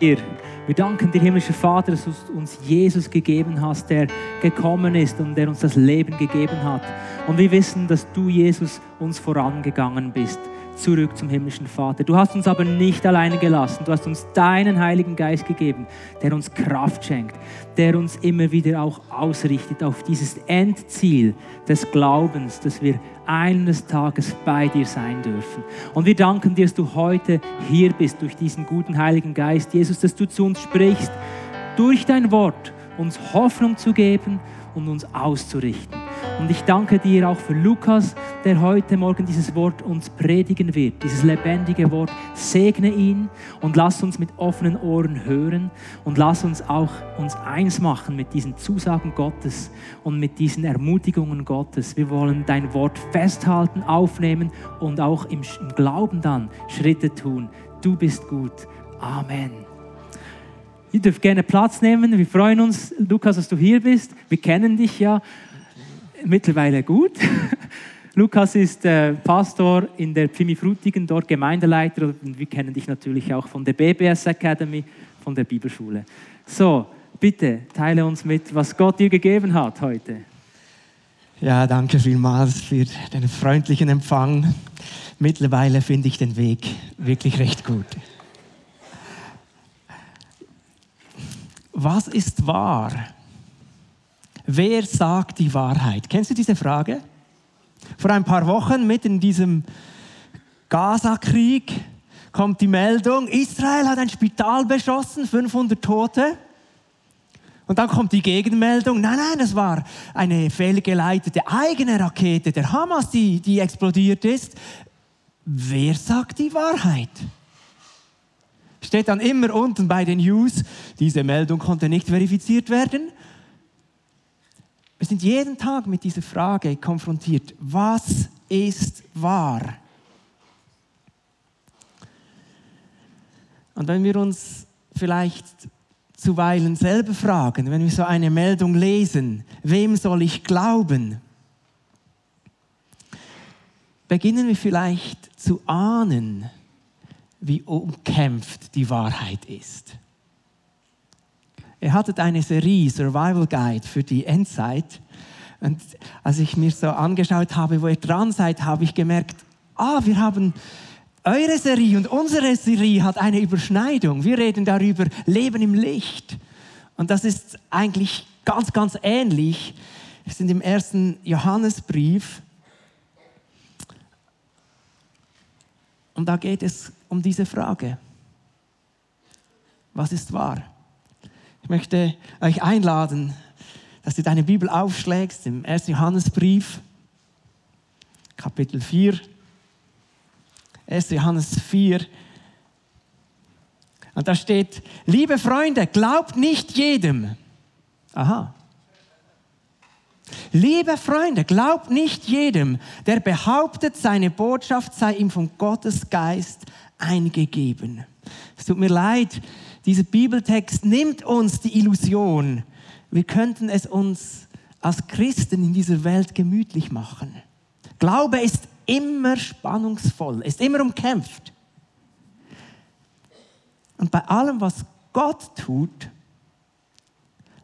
dir. Wir danken dir, himmlischer Vater, dass du uns Jesus gegeben hast, der gekommen ist und der uns das Leben gegeben hat. Und wir wissen, dass du, Jesus, uns vorangegangen bist zurück zum himmlischen Vater. Du hast uns aber nicht alleine gelassen. Du hast uns deinen Heiligen Geist gegeben, der uns Kraft schenkt, der uns immer wieder auch ausrichtet auf dieses Endziel des Glaubens, dass wir eines Tages bei dir sein dürfen. Und wir danken dir, dass du heute hier bist durch diesen guten Heiligen Geist, Jesus, dass du zu uns sprichst, durch dein Wort uns Hoffnung zu geben und uns auszurichten. Und ich danke dir auch für Lukas, der heute Morgen dieses Wort uns predigen wird, dieses lebendige Wort. Segne ihn und lass uns mit offenen Ohren hören und lass uns auch uns eins machen mit diesen Zusagen Gottes und mit diesen Ermutigungen Gottes. Wir wollen dein Wort festhalten, aufnehmen und auch im, Glauben dann Schritte tun. Du bist gut. Amen. Ihr dürft gerne Platz nehmen. Wir freuen uns, Lukas, dass du hier bist. Wir kennen dich ja mittlerweile gut. Lukas ist äh, Pastor in der Pfimi Frutigen, dort Gemeindeleiter und wir kennen dich natürlich auch von der BBS Academy, von der Bibelschule. So, bitte teile uns mit, was Gott dir gegeben hat heute. Ja, danke vielmals für den freundlichen Empfang. Mittlerweile finde ich den Weg wirklich recht gut. Was ist wahr? Wer sagt die Wahrheit? Kennst du diese Frage? Vor ein paar Wochen, mitten in diesem Gaza-Krieg, kommt die Meldung, Israel hat ein Spital beschossen, 500 Tote. Und dann kommt die Gegenmeldung, nein, nein, es war eine fehlgeleitete eigene Rakete der Hamas, die, die explodiert ist. Wer sagt die Wahrheit? Steht dann immer unten bei den News, diese Meldung konnte nicht verifiziert werden. Wir sind jeden Tag mit dieser Frage konfrontiert. Was ist wahr? Und wenn wir uns vielleicht zuweilen selber fragen, wenn wir so eine Meldung lesen, wem soll ich glauben? Beginnen wir vielleicht zu ahnen, wie umkämpft die Wahrheit ist. Ihr hattet eine Serie, Survival Guide für die Endzeit. Und als ich mir so angeschaut habe, wo ihr dran seid, habe ich gemerkt, ah, wir haben eure Serie und unsere Serie hat eine Überschneidung. Wir reden darüber Leben im Licht. Und das ist eigentlich ganz, ganz ähnlich. Wir sind im ersten Johannesbrief. Und da geht es um diese Frage. Was ist wahr? Ich möchte euch einladen, dass du deine Bibel aufschlägst im 1. Johannesbrief, Kapitel 4. 1. Johannes 4. Und da steht, liebe Freunde, glaubt nicht jedem. Aha. Liebe Freunde, glaubt nicht jedem, der behauptet, seine Botschaft sei ihm von Gottes Geist eingegeben. Es tut mir leid, dieser Bibeltext nimmt uns die Illusion, wir könnten es uns als Christen in dieser Welt gemütlich machen. Glaube ist immer spannungsvoll, ist immer umkämpft. Und bei allem, was Gott tut,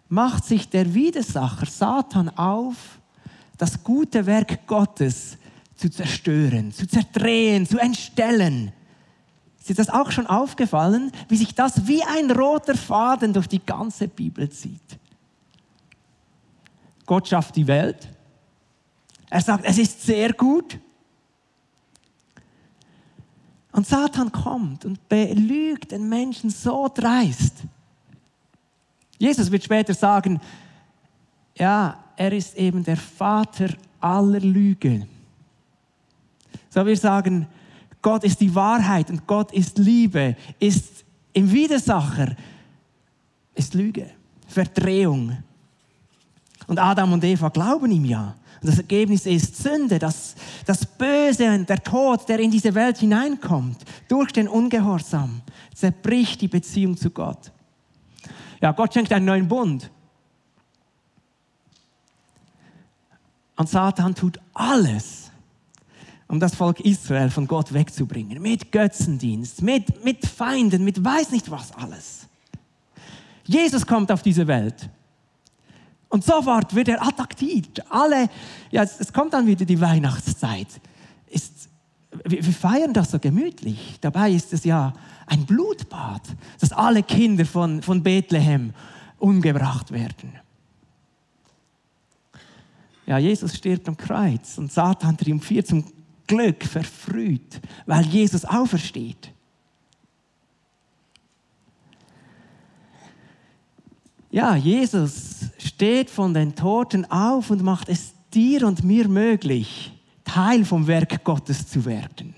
macht sich der Widersacher Satan auf, das gute Werk Gottes zu zerstören, zu zerdrehen, zu entstellen. Ist dir das auch schon aufgefallen, wie sich das wie ein roter Faden durch die ganze Bibel zieht? Gott schafft die Welt. Er sagt, es ist sehr gut. Und Satan kommt und belügt den Menschen so dreist. Jesus wird später sagen, ja, er ist eben der Vater aller Lüge. So wir sagen, Gott ist die Wahrheit und Gott ist Liebe, ist im Widersacher, ist Lüge, Verdrehung. Und Adam und Eva glauben ihm ja. Und das Ergebnis ist Sünde, das, das Böse und der Tod, der in diese Welt hineinkommt, durch den Ungehorsam, zerbricht die Beziehung zu Gott. Ja, Gott schenkt einen neuen Bund. Und Satan tut alles, um das Volk Israel von Gott wegzubringen. Mit Götzendienst, mit, mit Feinden, mit weiß nicht was alles. Jesus kommt auf diese Welt. Und sofort wird er attackiert. Alle, ja, es kommt dann wieder die Weihnachtszeit. Ist, wir, wir feiern das so gemütlich. Dabei ist es ja ein Blutbad, dass alle Kinder von, von Bethlehem umgebracht werden. Ja, Jesus stirbt am Kreuz und Satan triumphiert zum Glück verfrüht, weil Jesus aufersteht. Ja, Jesus steht von den Toten auf und macht es dir und mir möglich, Teil vom Werk Gottes zu werden.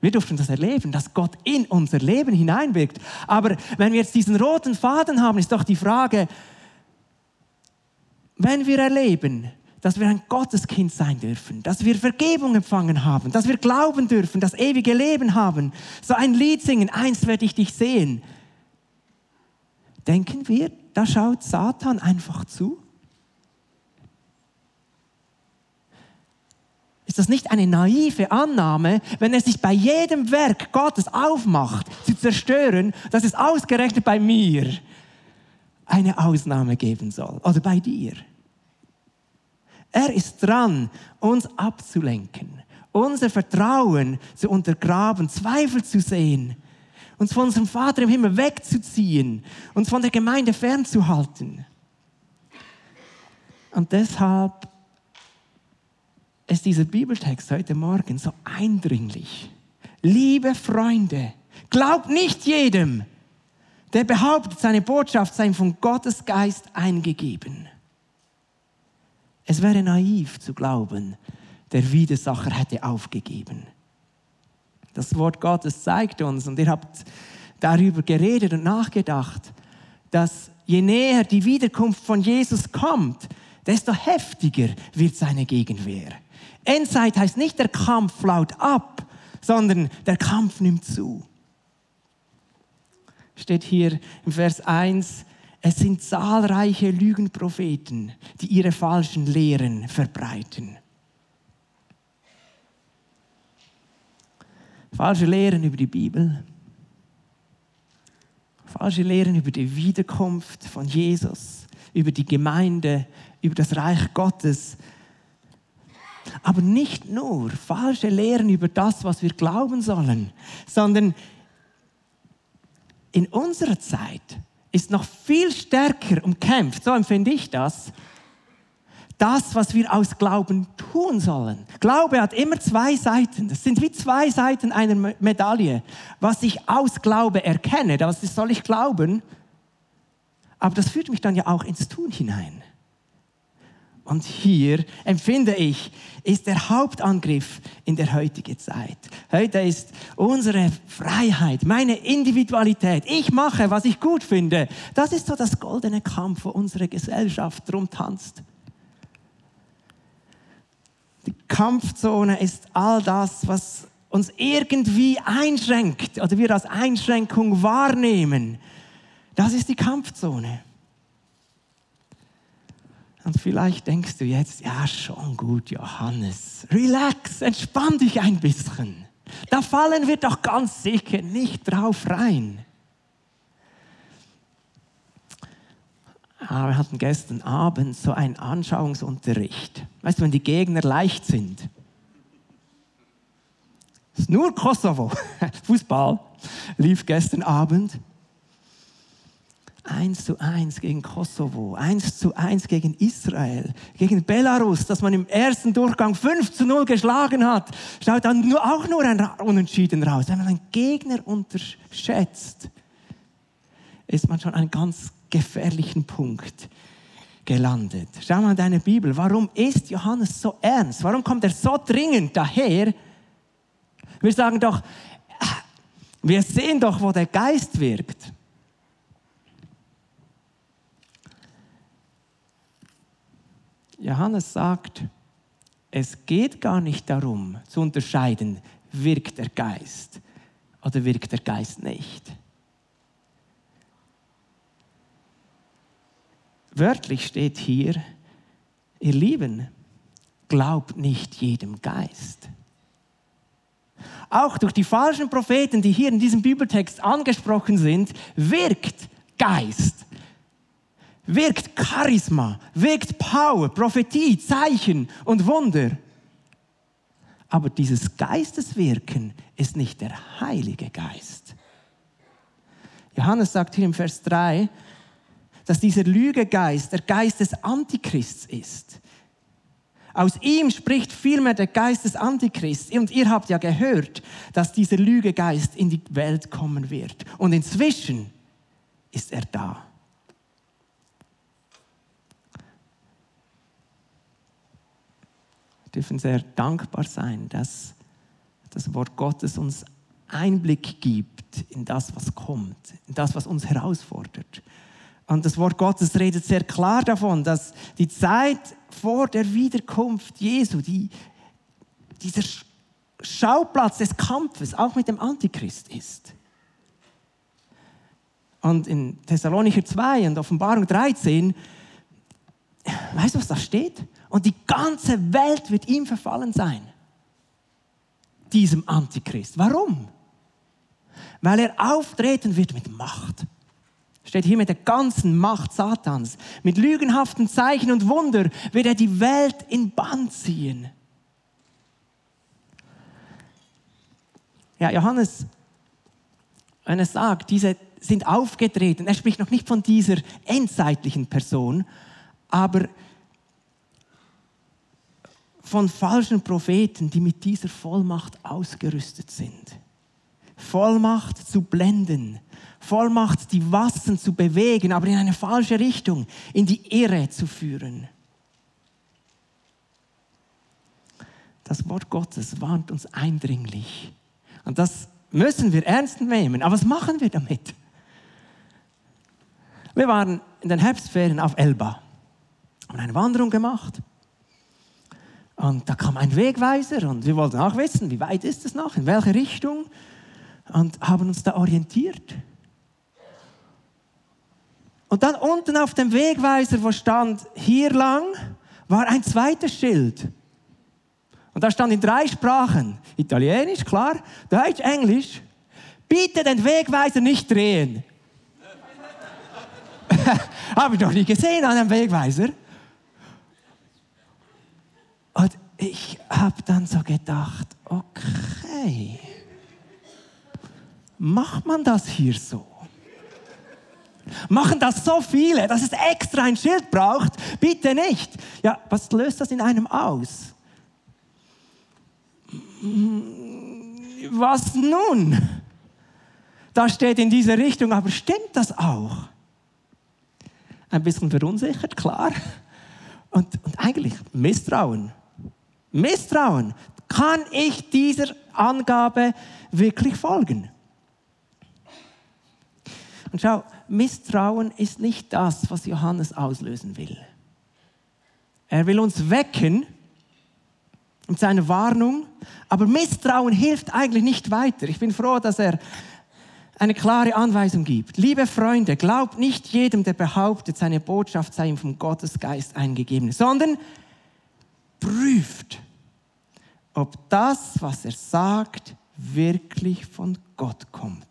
Wir durften das erleben, dass Gott in unser Leben hineinwirkt. Aber wenn wir jetzt diesen roten Faden haben, ist doch die Frage, wenn wir erleben, dass wir ein Gotteskind sein dürfen, dass wir Vergebung empfangen haben, dass wir glauben dürfen, das ewige Leben haben, so ein Lied singen, einst werde ich dich sehen. Denken wir, da schaut Satan einfach zu? Ist das nicht eine naive Annahme, wenn er sich bei jedem Werk Gottes aufmacht, zu zerstören, dass es ausgerechnet bei mir eine Ausnahme geben soll oder bei dir? Er ist dran, uns abzulenken, unser Vertrauen zu untergraben, Zweifel zu sehen, uns von unserem Vater im Himmel wegzuziehen, uns von der Gemeinde fernzuhalten. Und deshalb ist dieser Bibeltext heute Morgen so eindringlich. Liebe Freunde, glaubt nicht jedem, der behauptet, seine Botschaft sei von Gottes Geist eingegeben. Es wäre naiv zu glauben, der Widersacher hätte aufgegeben. Das Wort Gottes zeigt uns, und ihr habt darüber geredet und nachgedacht, dass je näher die Wiederkunft von Jesus kommt, desto heftiger wird seine Gegenwehr. Endzeit heißt nicht, der Kampf flaut ab, sondern der Kampf nimmt zu. Steht hier im Vers 1, es sind zahlreiche Lügenpropheten, die ihre falschen Lehren verbreiten. Falsche Lehren über die Bibel, falsche Lehren über die Wiederkunft von Jesus, über die Gemeinde, über das Reich Gottes. Aber nicht nur falsche Lehren über das, was wir glauben sollen, sondern in unserer Zeit ist noch viel stärker umkämpft, so empfinde ich das, das, was wir aus Glauben tun sollen. Glaube hat immer zwei Seiten. Das sind wie zwei Seiten einer Medaille. Was ich aus Glaube erkenne, das soll ich glauben, aber das führt mich dann ja auch ins Tun hinein. Und hier empfinde ich, ist der Hauptangriff in der heutigen Zeit. Heute ist unsere Freiheit, meine Individualität. Ich mache, was ich gut finde. Das ist so das goldene Kampf, wo unsere Gesellschaft drum tanzt. Die Kampfzone ist all das, was uns irgendwie einschränkt oder wir als Einschränkung wahrnehmen. Das ist die Kampfzone. Und vielleicht denkst du jetzt, ja schon gut, Johannes, relax, entspann dich ein bisschen. Da fallen wir doch ganz sicher nicht drauf rein. Aber wir hatten gestern Abend so einen Anschauungsunterricht. Weißt du, wenn die Gegner leicht sind. Ist nur Kosovo. Fußball lief gestern Abend. 1 zu 1 gegen Kosovo, 1 zu 1 gegen Israel, gegen Belarus, das man im ersten Durchgang 5 zu 0 geschlagen hat, schaut dann nur, auch nur ein Unentschieden raus. Wenn man einen Gegner unterschätzt, ist man schon an einem ganz gefährlichen Punkt gelandet. Schau mal in deine Bibel. Warum ist Johannes so ernst? Warum kommt er so dringend daher? Wir sagen doch, wir sehen doch, wo der Geist wirkt. Johannes sagt, es geht gar nicht darum zu unterscheiden, wirkt der Geist oder wirkt der Geist nicht. Wörtlich steht hier, ihr Lieben, glaubt nicht jedem Geist. auch durch die falschen Propheten, die hier in diesem Bibeltext angesprochen sind, wirkt Geist, wirkt Charisma, wirkt Power, Prophetie, Zeichen und Wunder. Aber dieses Geisteswirken ist nicht der Heilige Geist. Johannes sagt hier im Vers 3, dass dieser Lügegeist der Geist des Antichrists ist. Aus ihm spricht vielmehr der Geist des Antichrists. Und ihr habt ja gehört, dass dieser Lügegeist in die Welt kommen wird. Und inzwischen ist er da. Dürfen sehr dankbar sein, dass das Wort Gottes uns Einblick gibt in das, was kommt, in das, was uns herausfordert. Und das Wort Gottes redet sehr klar davon, dass die Zeit vor der Wiederkunft Jesu, die, dieser Schauplatz des Kampfes auch mit dem Antichrist ist. Und in Thessalonicher 2 und Offenbarung 13, weißt du, was da steht? Und die ganze Welt wird ihm verfallen sein. Diesem Antichrist. Warum? Weil er auftreten wird mit Macht. Steht hier mit der ganzen Macht Satans. Mit lügenhaften Zeichen und Wunder wird er die Welt in Bann ziehen. Ja, Johannes, wenn er sagt, diese sind aufgetreten, er spricht noch nicht von dieser endzeitlichen Person, aber von falschen Propheten, die mit dieser Vollmacht ausgerüstet sind. Vollmacht zu blenden, Vollmacht, die Wassen zu bewegen, aber in eine falsche Richtung, in die Irre zu führen. Das Wort Gottes warnt uns eindringlich. Und das müssen wir ernst nehmen. Aber was machen wir damit? Wir waren in den Herbstferien auf Elba, haben eine Wanderung gemacht. Und da kam ein Wegweiser und wir wollten auch wissen, wie weit ist es noch, in welche Richtung. Und haben uns da orientiert. Und dann unten auf dem Wegweiser, wo stand hier lang, war ein zweites Schild. Und da stand in drei Sprachen, Italienisch, klar, Deutsch, Englisch, bitte den Wegweiser nicht drehen. Habe ich noch nie gesehen an einem Wegweiser. Und ich habe dann so gedacht, okay, macht man das hier so? Machen das so viele, dass es extra ein Schild braucht? Bitte nicht. Ja, was löst das in einem aus? Was nun? Da steht in diese Richtung, aber stimmt das auch? Ein bisschen verunsichert, klar. Und, und eigentlich Misstrauen. Misstrauen. Kann ich dieser Angabe wirklich folgen? Und schau, Misstrauen ist nicht das, was Johannes auslösen will. Er will uns wecken mit seiner Warnung, aber Misstrauen hilft eigentlich nicht weiter. Ich bin froh, dass er eine klare Anweisung gibt. Liebe Freunde, glaubt nicht jedem, der behauptet, seine Botschaft sei ihm vom Gottesgeist eingegeben, sondern prüft, ob das, was er sagt, wirklich von Gott kommt.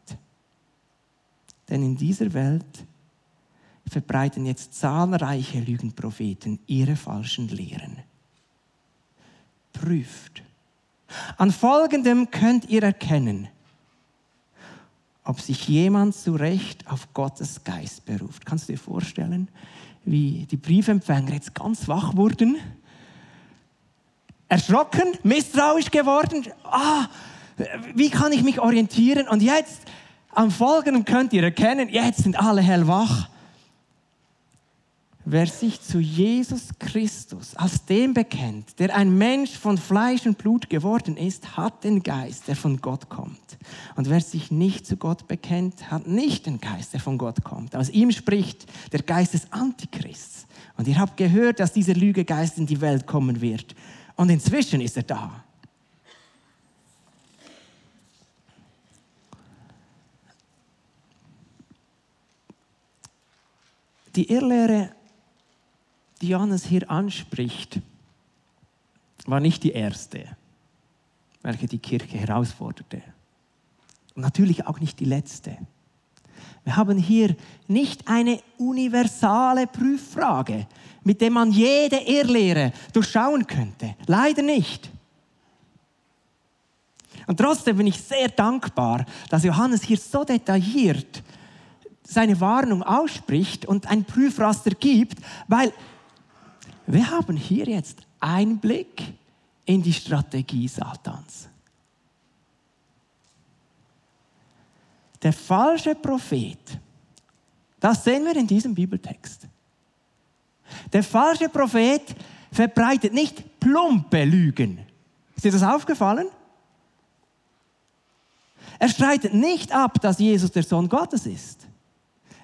Denn in dieser Welt verbreiten jetzt zahlreiche Lügenpropheten ihre falschen Lehren. Prüft. An folgendem könnt ihr erkennen, ob sich jemand zu Recht auf Gottes Geist beruft. Kannst du dir vorstellen, wie die Briefempfänger jetzt ganz wach wurden? Erschrocken, misstrauisch geworden. Ah, wie kann ich mich orientieren? Und jetzt am Folgenden könnt ihr erkennen, jetzt sind alle hellwach. Wer sich zu Jesus Christus als dem bekennt, der ein Mensch von Fleisch und Blut geworden ist, hat den Geist, der von Gott kommt. Und wer sich nicht zu Gott bekennt, hat nicht den Geist, der von Gott kommt. Aus ihm spricht der Geist des Antichrists. Und ihr habt gehört, dass dieser Lügegeist in die Welt kommen wird. Und inzwischen ist er da. Die Irrlehre, die Johannes hier anspricht, war nicht die erste. welche die Kirche herausforderte. Und natürlich auch nicht die letzte. Wir haben hier nicht eine universale Prüffrage, mit der man jede Irrlehre durchschauen könnte. Leider nicht. Und trotzdem bin ich sehr dankbar, dass Johannes hier so detailliert seine Warnung ausspricht und ein Prüfraster gibt, weil wir haben hier jetzt Einblick in die Strategie Satans. Der falsche Prophet, das sehen wir in diesem Bibeltext. Der falsche Prophet verbreitet nicht plumpe Lügen. Ist dir das aufgefallen? Er streitet nicht ab, dass Jesus der Sohn Gottes ist.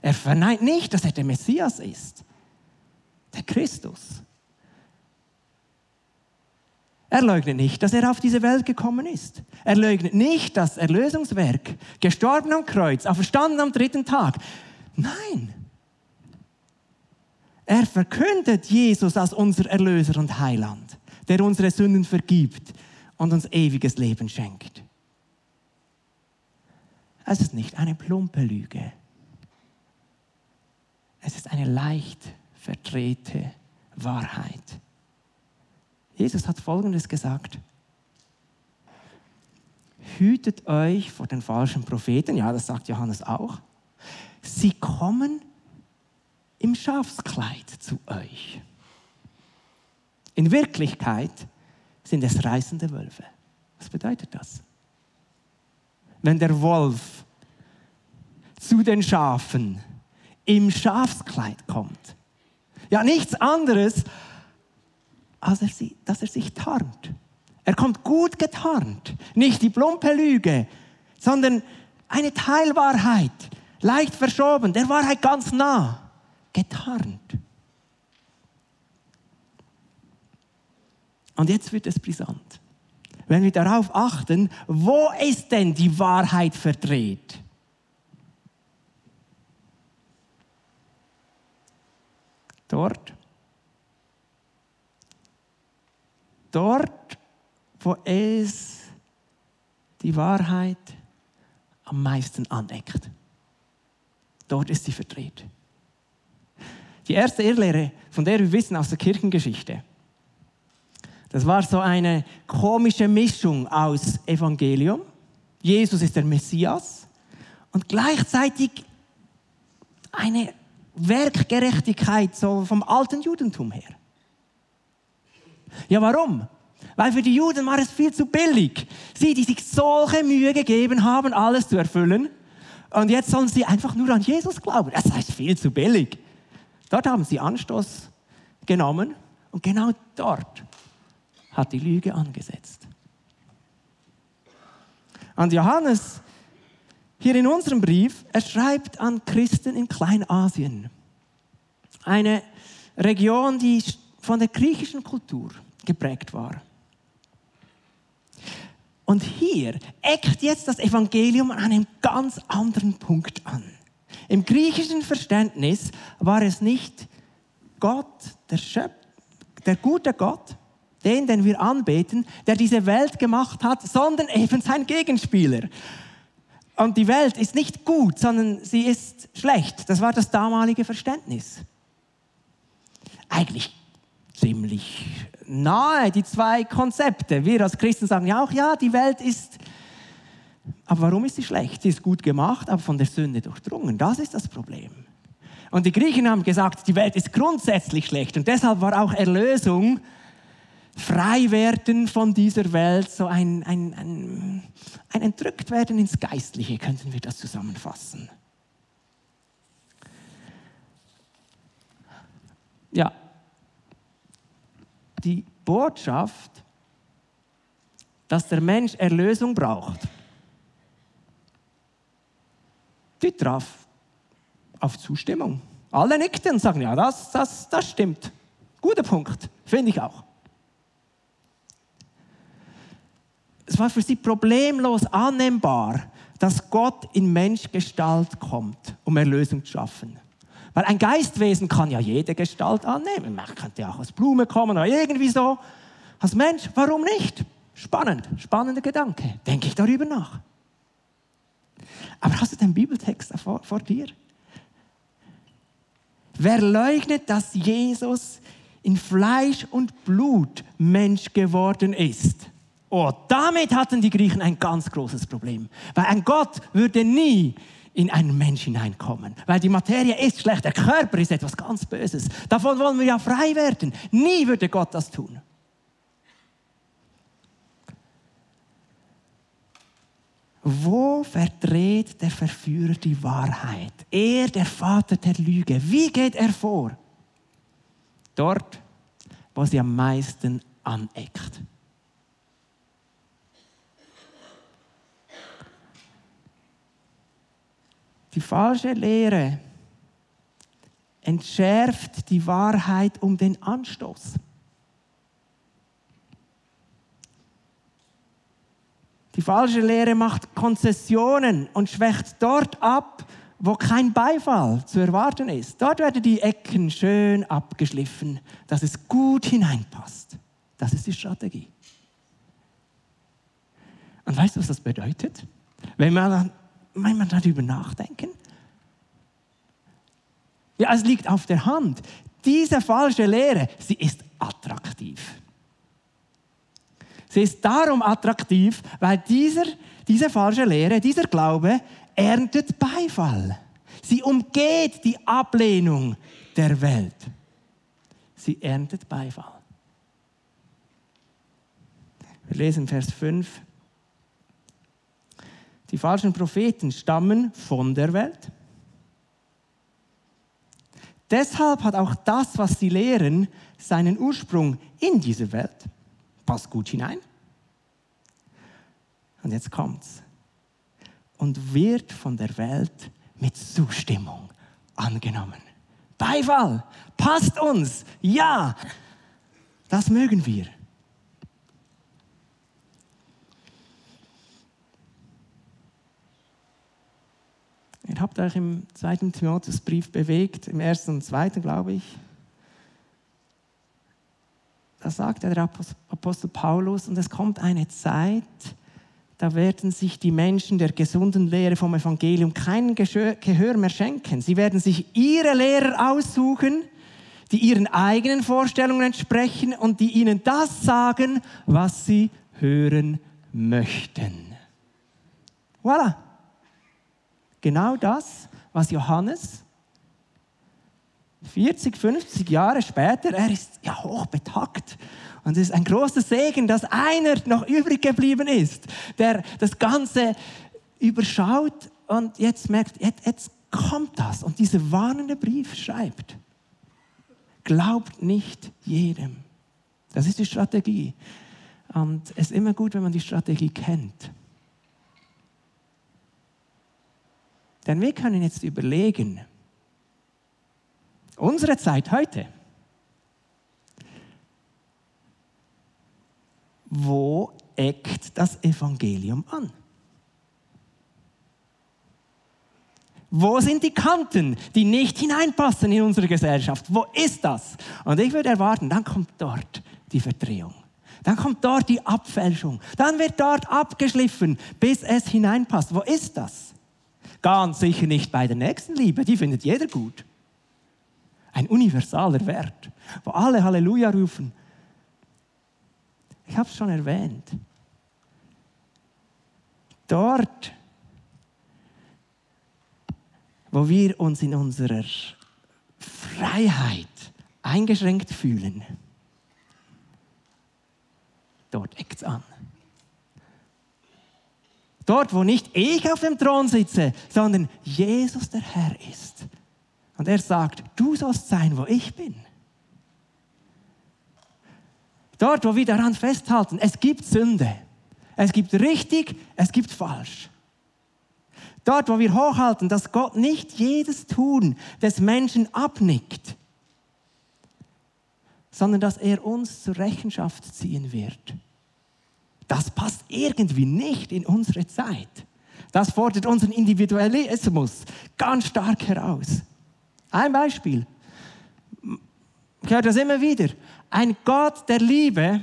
Er verneint nicht, dass er der Messias ist, der Christus. Er leugnet nicht, dass er auf diese Welt gekommen ist. Er leugnet nicht das Erlösungswerk, gestorben am Kreuz, auferstanden am dritten Tag. Nein. Er verkündet Jesus als unser Erlöser und Heiland, der unsere Sünden vergibt und uns ewiges Leben schenkt. Es ist nicht eine plumpe Lüge. Es ist eine leicht verdrehte Wahrheit. Jesus hat Folgendes gesagt. Hütet euch vor den falschen Propheten, ja, das sagt Johannes auch. Sie kommen im Schafskleid zu euch. In Wirklichkeit sind es reißende Wölfe. Was bedeutet das? Wenn der Wolf zu den Schafen im Schafskleid kommt. Ja, nichts anderes, als er, dass er sich tarnt. Er kommt gut getarnt. Nicht die plumpe Lüge, sondern eine Teilwahrheit, leicht verschoben, der Wahrheit ganz nah, getarnt. Und jetzt wird es brisant. Wenn wir darauf achten, wo ist denn die Wahrheit verdreht? Dort, dort, wo es die Wahrheit am meisten aneckt. Dort ist sie verdreht. Die erste Irrlehre, von der wir wissen aus der Kirchengeschichte, das war so eine komische Mischung aus Evangelium, Jesus ist der Messias, und gleichzeitig eine Werkgerechtigkeit so vom alten Judentum her. Ja, warum? Weil für die Juden war es viel zu billig. Sie, die sich solche Mühe gegeben haben, alles zu erfüllen. Und jetzt sollen sie einfach nur an Jesus glauben. Das heißt viel zu billig. Dort haben sie Anstoß genommen und genau dort hat die Lüge angesetzt. Und Johannes hier in unserem Brief, er schreibt an Christen in Kleinasien. Eine Region, die von der griechischen Kultur geprägt war. Und hier eckt jetzt das Evangelium an einem ganz anderen Punkt an. Im griechischen Verständnis war es nicht Gott, der Schöpfer, der gute Gott, den, den wir anbeten, der diese Welt gemacht hat, sondern eben sein Gegenspieler. Und die Welt ist nicht gut, sondern sie ist schlecht. Das war das damalige Verständnis. Eigentlich ziemlich nahe, die zwei Konzepte. Wir als Christen sagen ja auch, ja, die Welt ist, aber warum ist sie schlecht? Sie ist gut gemacht, aber von der Sünde durchdrungen. Das ist das Problem. Und die Griechen haben gesagt, die Welt ist grundsätzlich schlecht und deshalb war auch Erlösung Freiwerden von dieser Welt, so ein, ein, ein, ein Entrücktwerden ins Geistliche, könnten wir das zusammenfassen. Ja, die Botschaft, dass der Mensch Erlösung braucht, die traf auf Zustimmung. Alle nickten und sagen, ja, das, das, das stimmt. Guter Punkt, finde ich auch. es war für sie problemlos annehmbar, dass Gott in Menschgestalt kommt, um Erlösung zu schaffen. Weil ein Geistwesen kann ja jede Gestalt annehmen. Man könnte ja auch als Blume kommen oder irgendwie so. Als Mensch, warum nicht? Spannend, spannender Gedanke. Denke ich darüber nach. Aber hast du den Bibeltext vor, vor dir? Wer leugnet, dass Jesus in Fleisch und Blut Mensch geworden ist? Oh, damit hatten die Griechen ein ganz großes Problem. Weil ein Gott würde nie in einen Mensch hineinkommen. Weil die Materie ist schlecht, der Körper ist etwas ganz Böses. Davon wollen wir ja frei werden. Nie würde Gott das tun. Wo verdreht der Verführer die Wahrheit? Er, der Vater der Lüge. Wie geht er vor? Dort, wo sie am meisten aneckt. Die falsche Lehre entschärft die Wahrheit um den Anstoß. Die falsche Lehre macht Konzessionen und schwächt dort ab, wo kein Beifall zu erwarten ist. Dort werden die Ecken schön abgeschliffen, dass es gut hineinpasst. Das ist die Strategie. Und weißt du, was das bedeutet? Wenn man, wenn man darüber nachdenken? Ja, es liegt auf der Hand. Diese falsche Lehre, sie ist attraktiv. Sie ist darum attraktiv, weil dieser, diese falsche Lehre, dieser Glaube erntet Beifall. Sie umgeht die Ablehnung der Welt. Sie erntet Beifall. Wir lesen Vers 5. Die falschen Propheten stammen von der Welt. Deshalb hat auch das, was sie lehren, seinen Ursprung in dieser Welt. Passt gut hinein. Und jetzt kommt's und wird von der Welt mit Zustimmung angenommen. Beifall, passt uns, ja, das mögen wir. Ihr habt euch im zweiten Timotheusbrief bewegt, im ersten und zweiten, glaube ich. Da sagt der Apostel Paulus, und es kommt eine Zeit, da werden sich die Menschen der gesunden Lehre vom Evangelium keinen Gehör mehr schenken. Sie werden sich ihre Lehrer aussuchen, die ihren eigenen Vorstellungen entsprechen und die ihnen das sagen, was sie hören möchten. Voilà. Genau das, was Johannes 40, 50 Jahre später, er ist ja hochbetagt und es ist ein großer Segen, dass einer noch übrig geblieben ist, der das Ganze überschaut und jetzt merkt, jetzt, jetzt kommt das. Und dieser warnende Brief schreibt, glaubt nicht jedem. Das ist die Strategie. Und es ist immer gut, wenn man die Strategie kennt. Denn wir können jetzt überlegen, unsere Zeit heute, wo eckt das Evangelium an? Wo sind die Kanten, die nicht hineinpassen in unsere Gesellschaft? Wo ist das? Und ich würde erwarten, dann kommt dort die Verdrehung. Dann kommt dort die Abfälschung. Dann wird dort abgeschliffen, bis es hineinpasst. Wo ist das? Ganz sicher nicht bei der Nächstenliebe, die findet jeder gut. Ein universaler Wert, wo alle Halleluja rufen ich habe es schon erwähnt. Dort, wo wir uns in unserer Freiheit eingeschränkt fühlen, dort eckt es an. Dort, wo nicht ich auf dem Thron sitze, sondern Jesus der Herr ist. Und er sagt, du sollst sein, wo ich bin. Dort, wo wir daran festhalten, es gibt Sünde. Es gibt richtig, es gibt falsch. Dort, wo wir hochhalten, dass Gott nicht jedes Tun des Menschen abnickt, sondern dass er uns zur Rechenschaft ziehen wird. Das passt irgendwie nicht in unsere Zeit. Das fordert unseren Individualismus ganz stark heraus. Ein Beispiel. Ich höre das immer wieder. Ein Gott der Liebe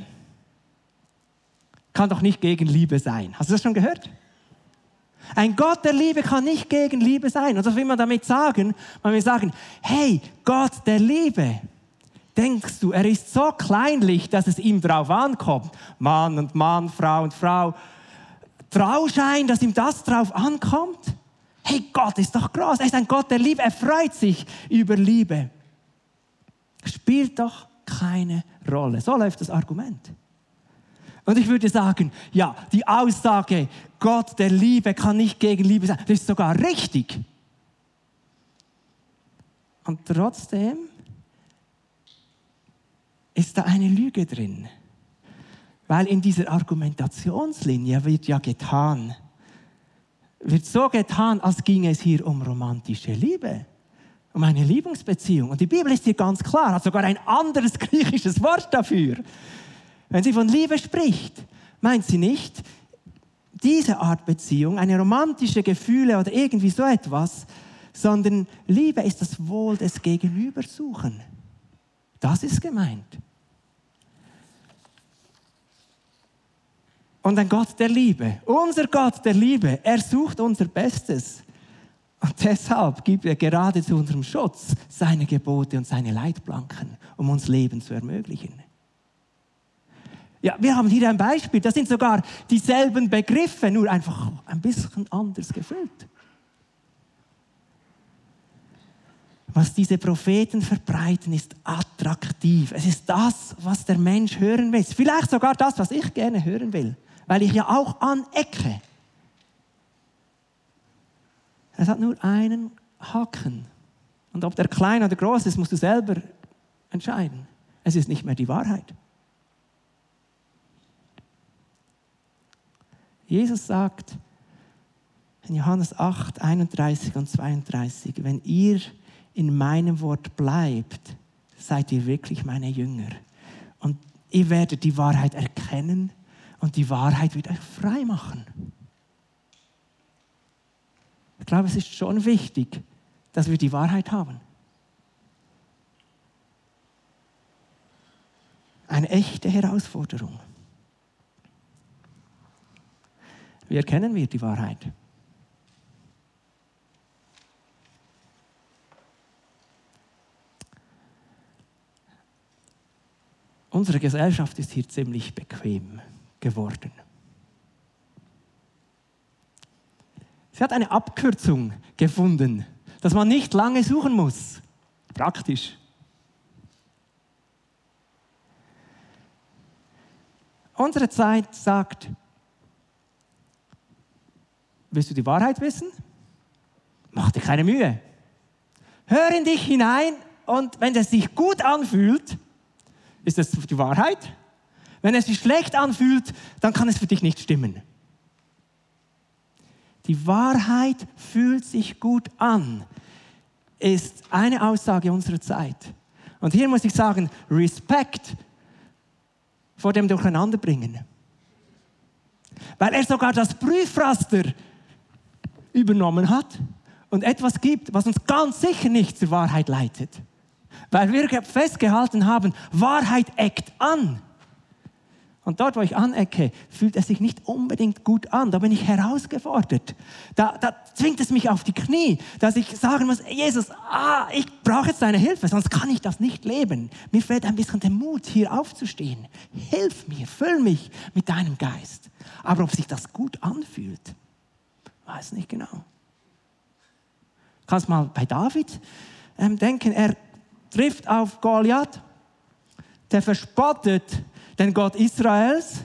kann doch nicht gegen Liebe sein. Hast du das schon gehört? Ein Gott der Liebe kann nicht gegen Liebe sein. Und was will man damit sagen? Man will sagen, hey, Gott der Liebe, denkst du, er ist so kleinlich, dass es ihm drauf ankommt? Mann und Mann, Frau und Frau. Trauschein, dass ihm das drauf ankommt? Hey, Gott ist doch groß. Er ist ein Gott der Liebe. Er freut sich über Liebe. Spielt doch keine Rolle. So läuft das Argument. Und ich würde sagen, ja, die Aussage, Gott der Liebe kann nicht gegen Liebe sein, das ist sogar richtig. Und trotzdem ist da eine Lüge drin. Weil in dieser Argumentationslinie wird ja getan, wird so getan, als ginge es hier um romantische Liebe, um eine Liebungsbeziehung. Und die Bibel ist hier ganz klar, hat sogar ein anderes griechisches Wort dafür. Wenn sie von Liebe spricht, meint sie nicht diese Art Beziehung, eine romantische Gefühle oder irgendwie so etwas, sondern Liebe ist das Wohl des Gegenübers suchen. Das ist gemeint. Und ein Gott der Liebe, unser Gott der Liebe, er sucht unser Bestes. Und deshalb gibt er gerade zu unserem Schutz seine Gebote und seine Leitplanken, um uns Leben zu ermöglichen. Ja, wir haben hier ein Beispiel, das sind sogar dieselben Begriffe, nur einfach ein bisschen anders gefüllt. Was diese Propheten verbreiten, ist attraktiv. Es ist das, was der Mensch hören will. Vielleicht sogar das, was ich gerne hören will, weil ich ja auch anecke. Es hat nur einen Haken. Und ob der klein oder groß ist, musst du selber entscheiden. Es ist nicht mehr die Wahrheit. Jesus sagt in Johannes 8, 31 und 32, wenn ihr in meinem Wort bleibt, seid ihr wirklich meine Jünger. Und ihr werdet die Wahrheit erkennen und die Wahrheit wird euch frei machen. Ich glaube, es ist schon wichtig, dass wir die Wahrheit haben. Eine echte Herausforderung. Wie erkennen wir die Wahrheit? Unsere Gesellschaft ist hier ziemlich bequem geworden. Sie hat eine Abkürzung gefunden, dass man nicht lange suchen muss. Praktisch. Unsere Zeit sagt, Willst du die Wahrheit wissen? Mach dir keine Mühe. Hör in dich hinein und wenn es sich gut anfühlt, ist es die Wahrheit. Wenn es sich schlecht anfühlt, dann kann es für dich nicht stimmen. Die Wahrheit fühlt sich gut an, ist eine Aussage unserer Zeit. Und hier muss ich sagen, Respekt vor dem Durcheinanderbringen. Weil er sogar das Prüfraster übernommen hat und etwas gibt, was uns ganz sicher nicht zur Wahrheit leitet. Weil wir festgehalten haben, Wahrheit eckt an. Und dort, wo ich anecke, fühlt es sich nicht unbedingt gut an. Da bin ich herausgefordert. Da, da zwingt es mich auf die Knie, dass ich sagen muss, Jesus, ah, ich brauche jetzt deine Hilfe, sonst kann ich das nicht leben. Mir fehlt ein bisschen der Mut, hier aufzustehen. Hilf mir, füll mich mit deinem Geist. Aber ob sich das gut anfühlt, Weiß nicht genau. Kannst mal bei David ähm, denken, er trifft auf Goliath, der verspottet den Gott Israels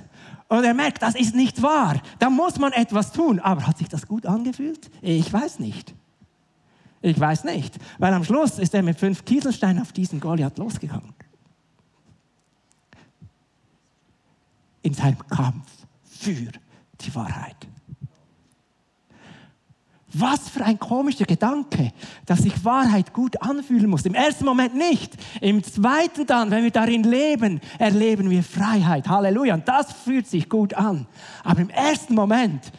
und er merkt, das ist nicht wahr. Da muss man etwas tun. Aber hat sich das gut angefühlt? Ich weiß nicht. Ich weiß nicht. Weil am Schluss ist er mit fünf Kieselsteinen auf diesen Goliath losgegangen. In seinem Kampf für die Wahrheit. Was für ein komischer Gedanke, dass sich Wahrheit gut anfühlen muss. Im ersten Moment nicht. Im zweiten dann, wenn wir darin leben, erleben wir Freiheit. Halleluja. Und das fühlt sich gut an. Aber im ersten Moment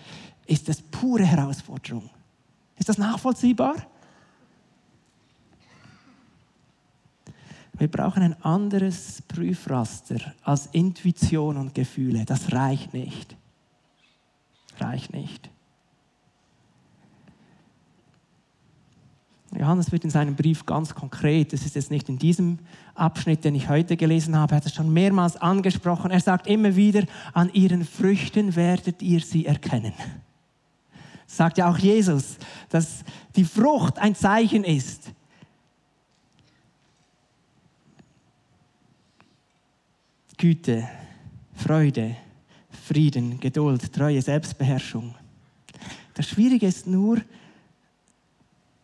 ist es pure Herausforderung. Ist das nachvollziehbar? Wir brauchen ein anderes Prüfraster als Intuition und Gefühle. Das reicht nicht. Reicht nicht. Johannes wird in seinem Brief ganz konkret, das ist jetzt nicht in diesem Abschnitt, den ich heute gelesen habe, er hat es schon mehrmals angesprochen. Er sagt immer wieder, an ihren Früchten werdet ihr sie erkennen. Sagt ja auch Jesus, dass die Frucht ein Zeichen ist. Güte, Freude, Frieden, Geduld, Treue, Selbstbeherrschung. Das Schwierige ist nur,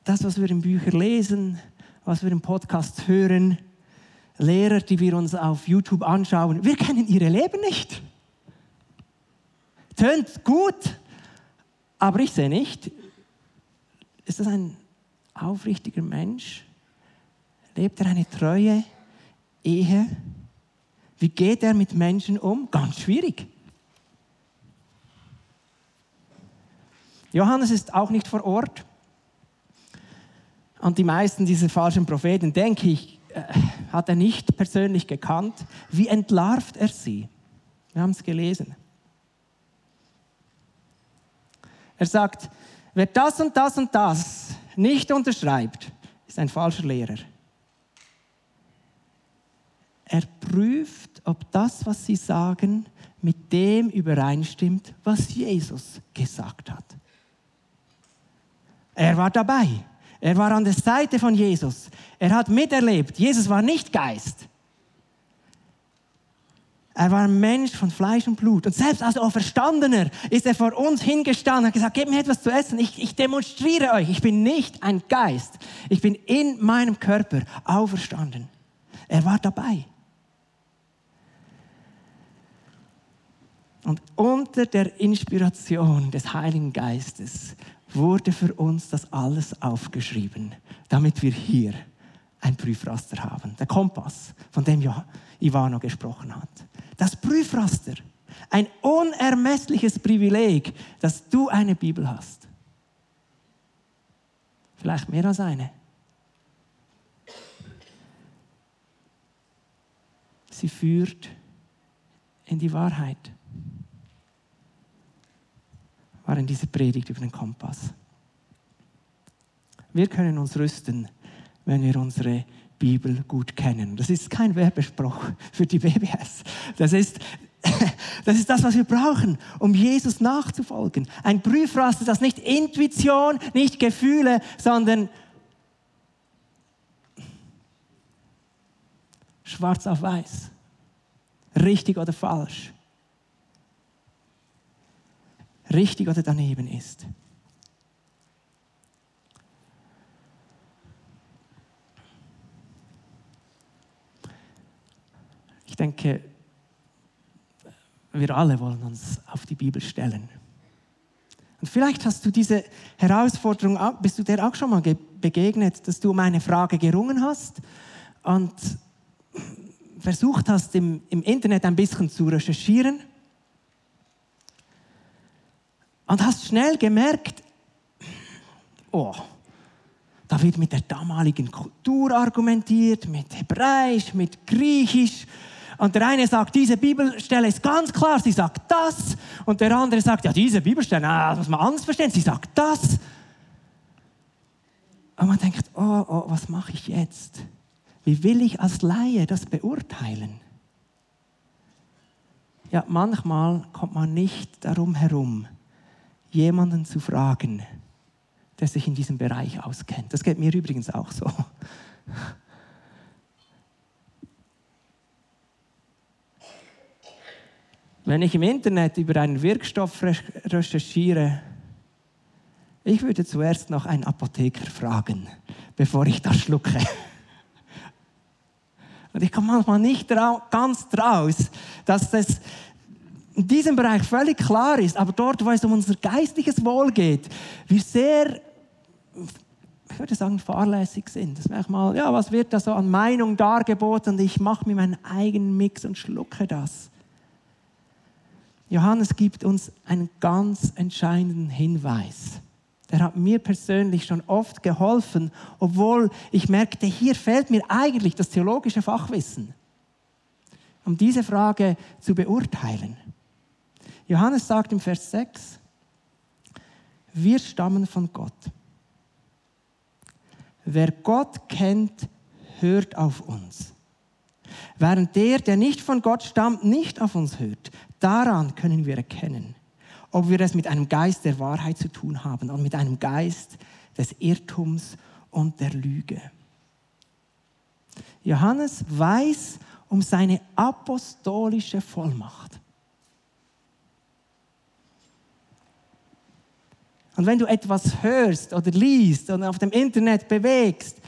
das, was wir in Büchern lesen, was wir im Podcast hören, Lehrer, die wir uns auf YouTube anschauen, wir kennen ihre Leben nicht. Tönt gut, aber ich sehe nicht, ist das ein aufrichtiger Mensch? Lebt er eine treue Ehe? Wie geht er mit Menschen um? Ganz schwierig. Johannes ist auch nicht vor Ort. Und die meisten dieser falschen Propheten, denke ich, äh, hat er nicht persönlich gekannt. Wie entlarvt er sie? Wir haben es gelesen. Er sagt, wer das und das und das nicht unterschreibt, ist ein falscher Lehrer. Er prüft, ob das, was sie sagen, mit dem übereinstimmt, was Jesus gesagt hat. Er war dabei. Er war an der Seite von Jesus. Er hat miterlebt. Jesus war nicht Geist. Er war ein Mensch von Fleisch und Blut. Und selbst als Auferstandener ist er vor uns hingestanden und hat gesagt, gebt mir etwas zu essen. Ich, ich demonstriere euch, ich bin nicht ein Geist. Ich bin in meinem Körper auferstanden. Er war dabei. Und unter der Inspiration des Heiligen Geistes wurde für uns das alles aufgeschrieben, damit wir hier ein Prüfraster haben. Der Kompass, von dem Ivano gesprochen hat. Das Prüfraster. Ein unermessliches Privileg, dass du eine Bibel hast. Vielleicht mehr als eine. Sie führt in die Wahrheit war in dieser Predigt über den Kompass. Wir können uns rüsten, wenn wir unsere Bibel gut kennen. Das ist kein Werbespruch für die BBS. Das ist, das ist das, was wir brauchen, um Jesus nachzufolgen. Ein Prüfraster, das nicht Intuition, nicht Gefühle, sondern schwarz auf weiß. Richtig oder falsch richtig oder daneben ist. Ich denke, wir alle wollen uns auf die Bibel stellen. Und vielleicht hast du diese Herausforderung, bist du der auch schon mal begegnet, dass du um eine Frage gerungen hast und versucht hast, im, im Internet ein bisschen zu recherchieren und hast schnell gemerkt, oh, da wird mit der damaligen Kultur argumentiert, mit Hebräisch, mit Griechisch. Und der eine sagt, diese Bibelstelle ist ganz klar, sie sagt das. Und der andere sagt, ja, diese Bibelstelle, na, das muss man anders verstehen, sie sagt das. Und man denkt, oh, oh, was mache ich jetzt? Wie will ich als Laie das beurteilen? Ja, manchmal kommt man nicht darum herum, jemanden zu fragen, der sich in diesem Bereich auskennt. Das geht mir übrigens auch so. Wenn ich im Internet über einen Wirkstoff recherchiere, ich würde zuerst noch einen Apotheker fragen, bevor ich das schlucke. Und ich komme manchmal nicht ganz draus, dass das in diesem Bereich völlig klar ist, aber dort, wo es um unser geistliches Wohl geht, wir sehr, ich würde sagen, fahrlässig sind. Das manchmal, ja, was wird da so an Meinung dargeboten und ich mache mir meinen eigenen Mix und schlucke das. Johannes gibt uns einen ganz entscheidenden Hinweis. der hat mir persönlich schon oft geholfen, obwohl ich merkte, hier fehlt mir eigentlich das theologische Fachwissen, um diese Frage zu beurteilen. Johannes sagt im Vers 6, wir stammen von Gott. Wer Gott kennt, hört auf uns. Während der, der nicht von Gott stammt, nicht auf uns hört, daran können wir erkennen, ob wir es mit einem Geist der Wahrheit zu tun haben und mit einem Geist des Irrtums und der Lüge. Johannes weiß um seine apostolische Vollmacht. Und wenn du etwas hörst oder liest oder auf dem Internet bewegst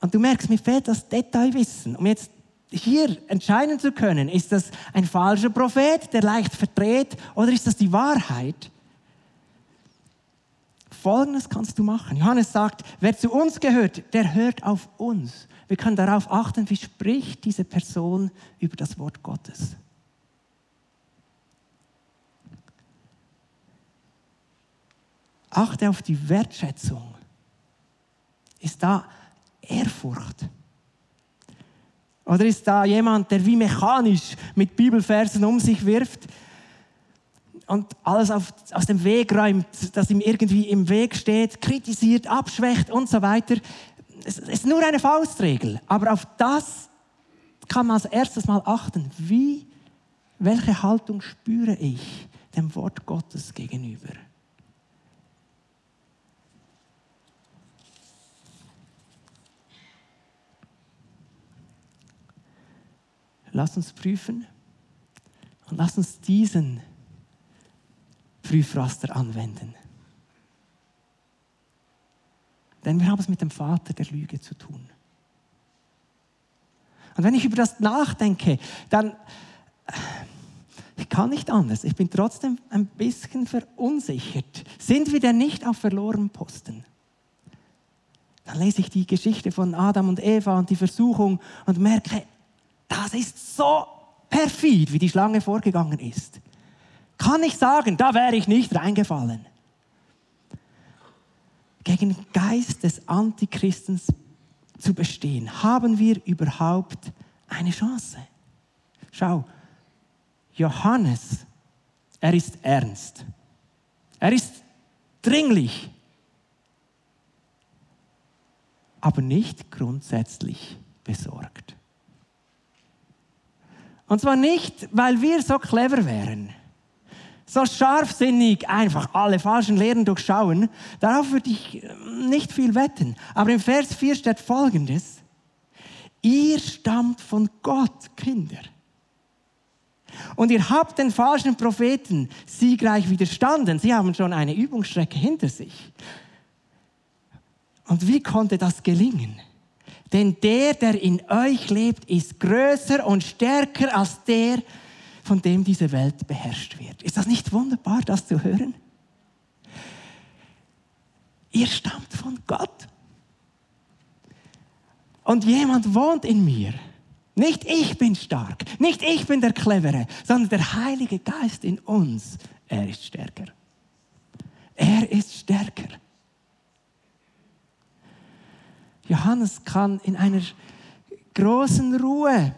und du merkst, mir fehlt das Detailwissen, um jetzt hier entscheiden zu können, ist das ein falscher Prophet, der leicht verdreht, oder ist das die Wahrheit? Folgendes kannst du machen. Johannes sagt, wer zu uns gehört, der hört auf uns. Wir können darauf achten, wie spricht diese Person über das Wort Gottes. Achte auf die Wertschätzung. Ist da Ehrfurcht? Oder ist da jemand, der wie mechanisch mit Bibelversen um sich wirft und alles auf, aus dem Weg räumt, das ihm irgendwie im Weg steht, kritisiert, abschwächt und so weiter? Es ist nur eine Faustregel, aber auf das kann man als erstes mal achten. Wie, welche Haltung spüre ich dem Wort Gottes gegenüber? Lass uns prüfen und lass uns diesen Prüfraster anwenden. Denn wir haben es mit dem Vater der Lüge zu tun. Und wenn ich über das nachdenke, dann ich kann nicht anders. Ich bin trotzdem ein bisschen verunsichert. Sind wir denn nicht auf verlorenen Posten? Dann lese ich die Geschichte von Adam und Eva und die Versuchung und merke, das ist so perfid, wie die Schlange vorgegangen ist. Kann ich sagen, da wäre ich nicht reingefallen. Gegen den Geist des Antichristens zu bestehen, haben wir überhaupt eine Chance? Schau, Johannes, er ist ernst. Er ist dringlich, aber nicht grundsätzlich besorgt. Und zwar nicht, weil wir so clever wären, so scharfsinnig einfach alle falschen Lehren durchschauen. Darauf würde ich ähm, nicht viel wetten. Aber im Vers 4 steht folgendes. Ihr stammt von Gott, Kinder. Und ihr habt den falschen Propheten siegreich widerstanden. Sie haben schon eine Übungsstrecke hinter sich. Und wie konnte das gelingen? Denn der, der in euch lebt, ist größer und stärker als der, von dem diese Welt beherrscht wird. Ist das nicht wunderbar, das zu hören? Ihr stammt von Gott. Und jemand wohnt in mir. Nicht ich bin stark, nicht ich bin der Clevere, sondern der Heilige Geist in uns. Er ist stärker. Er ist stärker. Johannes kann in einer großen Ruhe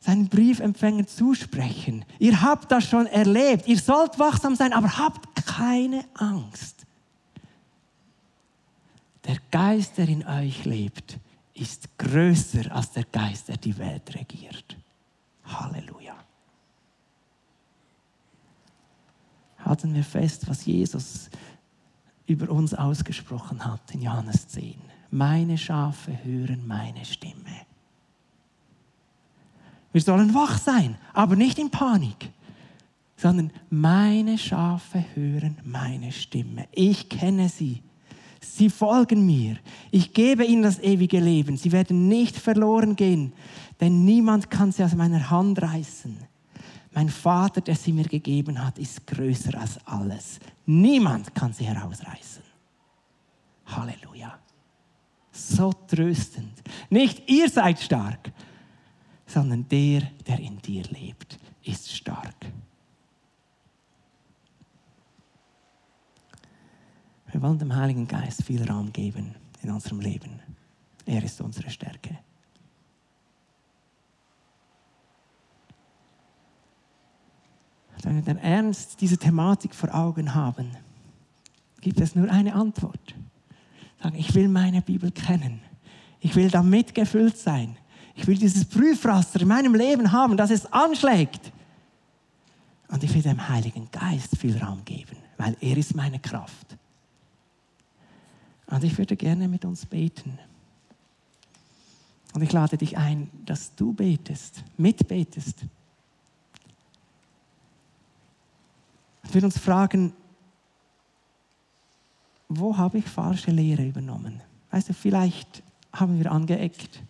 seinen Briefempfänger zusprechen. Ihr habt das schon erlebt. Ihr sollt wachsam sein, aber habt keine Angst. Der Geist, der in euch lebt, ist größer als der Geist, der die Welt regiert. Halleluja. Halten wir fest, was Jesus über uns ausgesprochen hat in Johannes 10 meine Schafe hören meine Stimme. Wir sollen wach sein, aber nicht in Panik, sondern meine Schafe hören meine Stimme. Ich kenne sie. Sie folgen mir. Ich gebe ihnen das ewige Leben. Sie werden nicht verloren gehen, denn niemand kann sie aus meiner Hand reißen. Mein Vater, der sie mir gegeben hat, ist größer als alles. Niemand kann sie herausreißen. Halleluja so tröstend. Nicht ihr seid stark, sondern der, der in dir lebt, ist stark. Wir wollen dem Heiligen Geist viel Raum geben in unserem Leben. Er ist unsere Stärke. Wenn wir dann ernst diese Thematik vor Augen haben, gibt es nur eine Antwort. Sagen, ich will meine Bibel kennen. Ich will damit gefüllt sein. Ich will dieses Prüfraster in meinem Leben haben, dass es anschlägt. Und ich will dem Heiligen Geist viel Raum geben, weil er ist meine Kraft. Und ich würde gerne mit uns beten. Und ich lade dich ein, dass du betest, mitbetest. Ich würde uns fragen, wo habe ich falsche Lehre übernommen? Weißt du, vielleicht haben wir angeeckt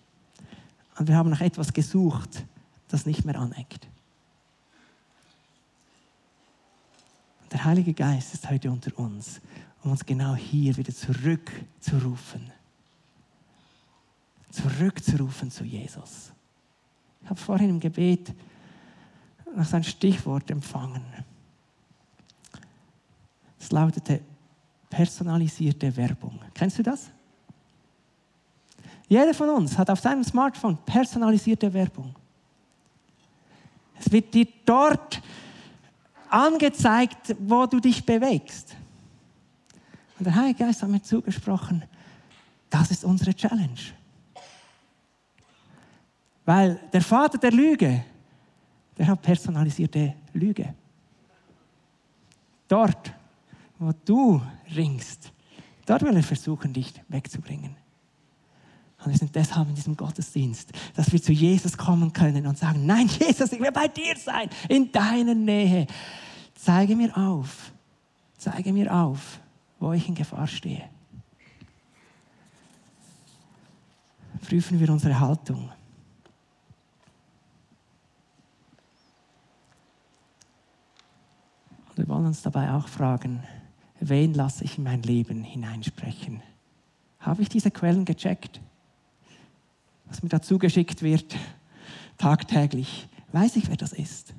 und wir haben nach etwas gesucht, das nicht mehr aneckt. Und der Heilige Geist ist heute unter uns, um uns genau hier wieder zurückzurufen. Zurückzurufen zu Jesus. Ich habe vorhin im Gebet nach seinem Stichwort empfangen. Es lautete personalisierte Werbung. Kennst du das? Jeder von uns hat auf seinem Smartphone personalisierte Werbung. Es wird dir dort angezeigt, wo du dich bewegst. Und der Heilige Geist hat mir zugesprochen, das ist unsere Challenge. Weil der Vater der Lüge, der hat personalisierte Lüge. Dort, wo du ringst, dort will er versuchen, dich wegzubringen. Und wir sind deshalb in diesem Gottesdienst, dass wir zu Jesus kommen können und sagen, nein, Jesus, ich will bei dir sein, in deiner Nähe. Zeige mir auf, zeige mir auf, wo ich in Gefahr stehe. Prüfen wir unsere Haltung. Und wir wollen uns dabei auch fragen, wen lasse ich in mein Leben hineinsprechen? Habe ich diese Quellen gecheckt? Was mir dazu geschickt wird, tagtäglich, weiß ich, wer das ist?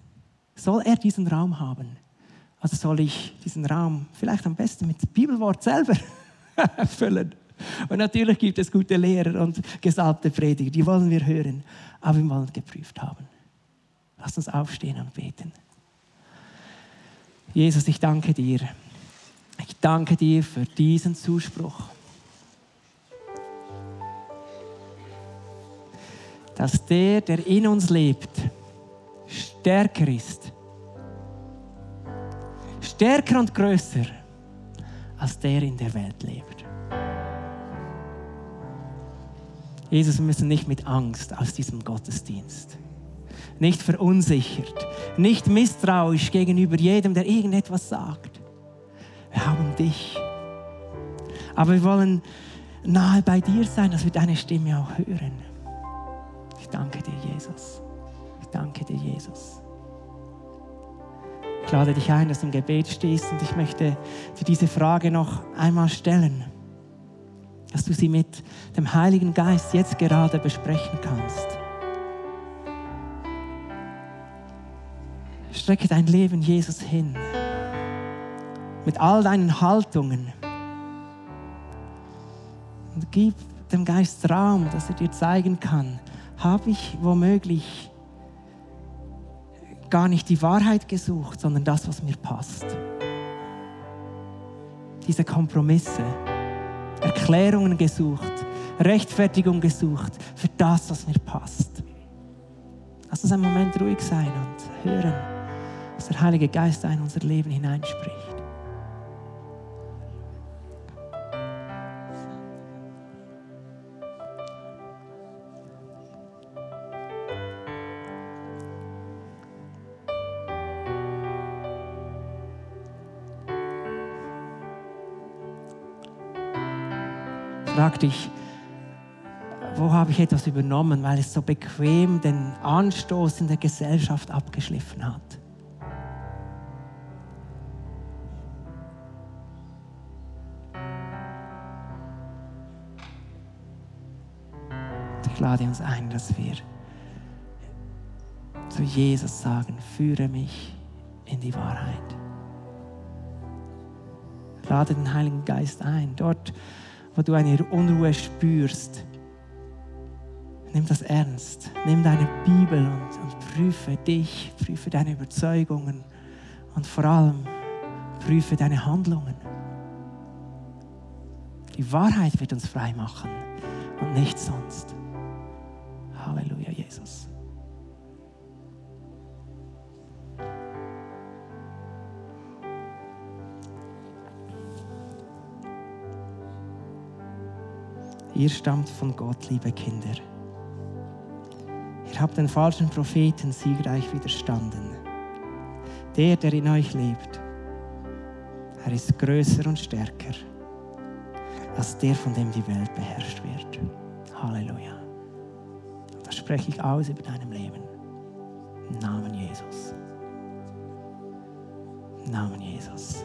Soll er diesen Raum haben? Also soll ich diesen Raum vielleicht am besten mit Bibelwort selber füllen? Und natürlich gibt es gute Lehrer und gesalbte Prediger, die wollen wir hören, aber wir wollen geprüft haben. Lass uns aufstehen und beten. Jesus, ich danke dir. Ich danke dir für diesen Zuspruch. Dass der, der in uns lebt, stärker ist. Stärker und größer als der in der Welt lebt. Jesus, wir müssen nicht mit Angst aus diesem Gottesdienst, nicht verunsichert, nicht misstrauisch gegenüber jedem, der irgendetwas sagt dich. Aber wir wollen nahe bei dir sein, dass wir deine Stimme auch hören. Ich danke dir, Jesus. Ich danke dir, Jesus. Ich lade dich ein, dass du im Gebet stehst und ich möchte dir diese Frage noch einmal stellen, dass du sie mit dem Heiligen Geist jetzt gerade besprechen kannst. Strecke dein Leben Jesus hin mit all deinen Haltungen. Und gib dem Geist Raum, dass er dir zeigen kann, habe ich womöglich gar nicht die Wahrheit gesucht, sondern das, was mir passt. Diese Kompromisse, Erklärungen gesucht, Rechtfertigung gesucht für das, was mir passt. Lass uns einen Moment ruhig sein und hören, was der Heilige Geist in unser Leben hineinspricht. Frag dich, wo habe ich etwas übernommen, weil es so bequem den Anstoß in der Gesellschaft abgeschliffen hat. Ich lade uns ein, dass wir zu Jesus sagen, führe mich in die Wahrheit. Lade den Heiligen Geist ein. Dort, wo du eine Unruhe spürst, nimm das ernst. Nimm deine Bibel und, und prüfe dich, prüfe deine Überzeugungen und vor allem prüfe deine Handlungen. Die Wahrheit wird uns frei machen und nichts sonst. Halleluja, Jesus. Ihr stammt von Gott, liebe Kinder. Ihr habt den falschen Propheten siegreich widerstanden. Der, der in euch lebt, er ist größer und stärker als der, von dem die Welt beherrscht wird. Halleluja. Das spreche ich aus über deinem Leben. Im Namen Jesus. Im Namen Jesus.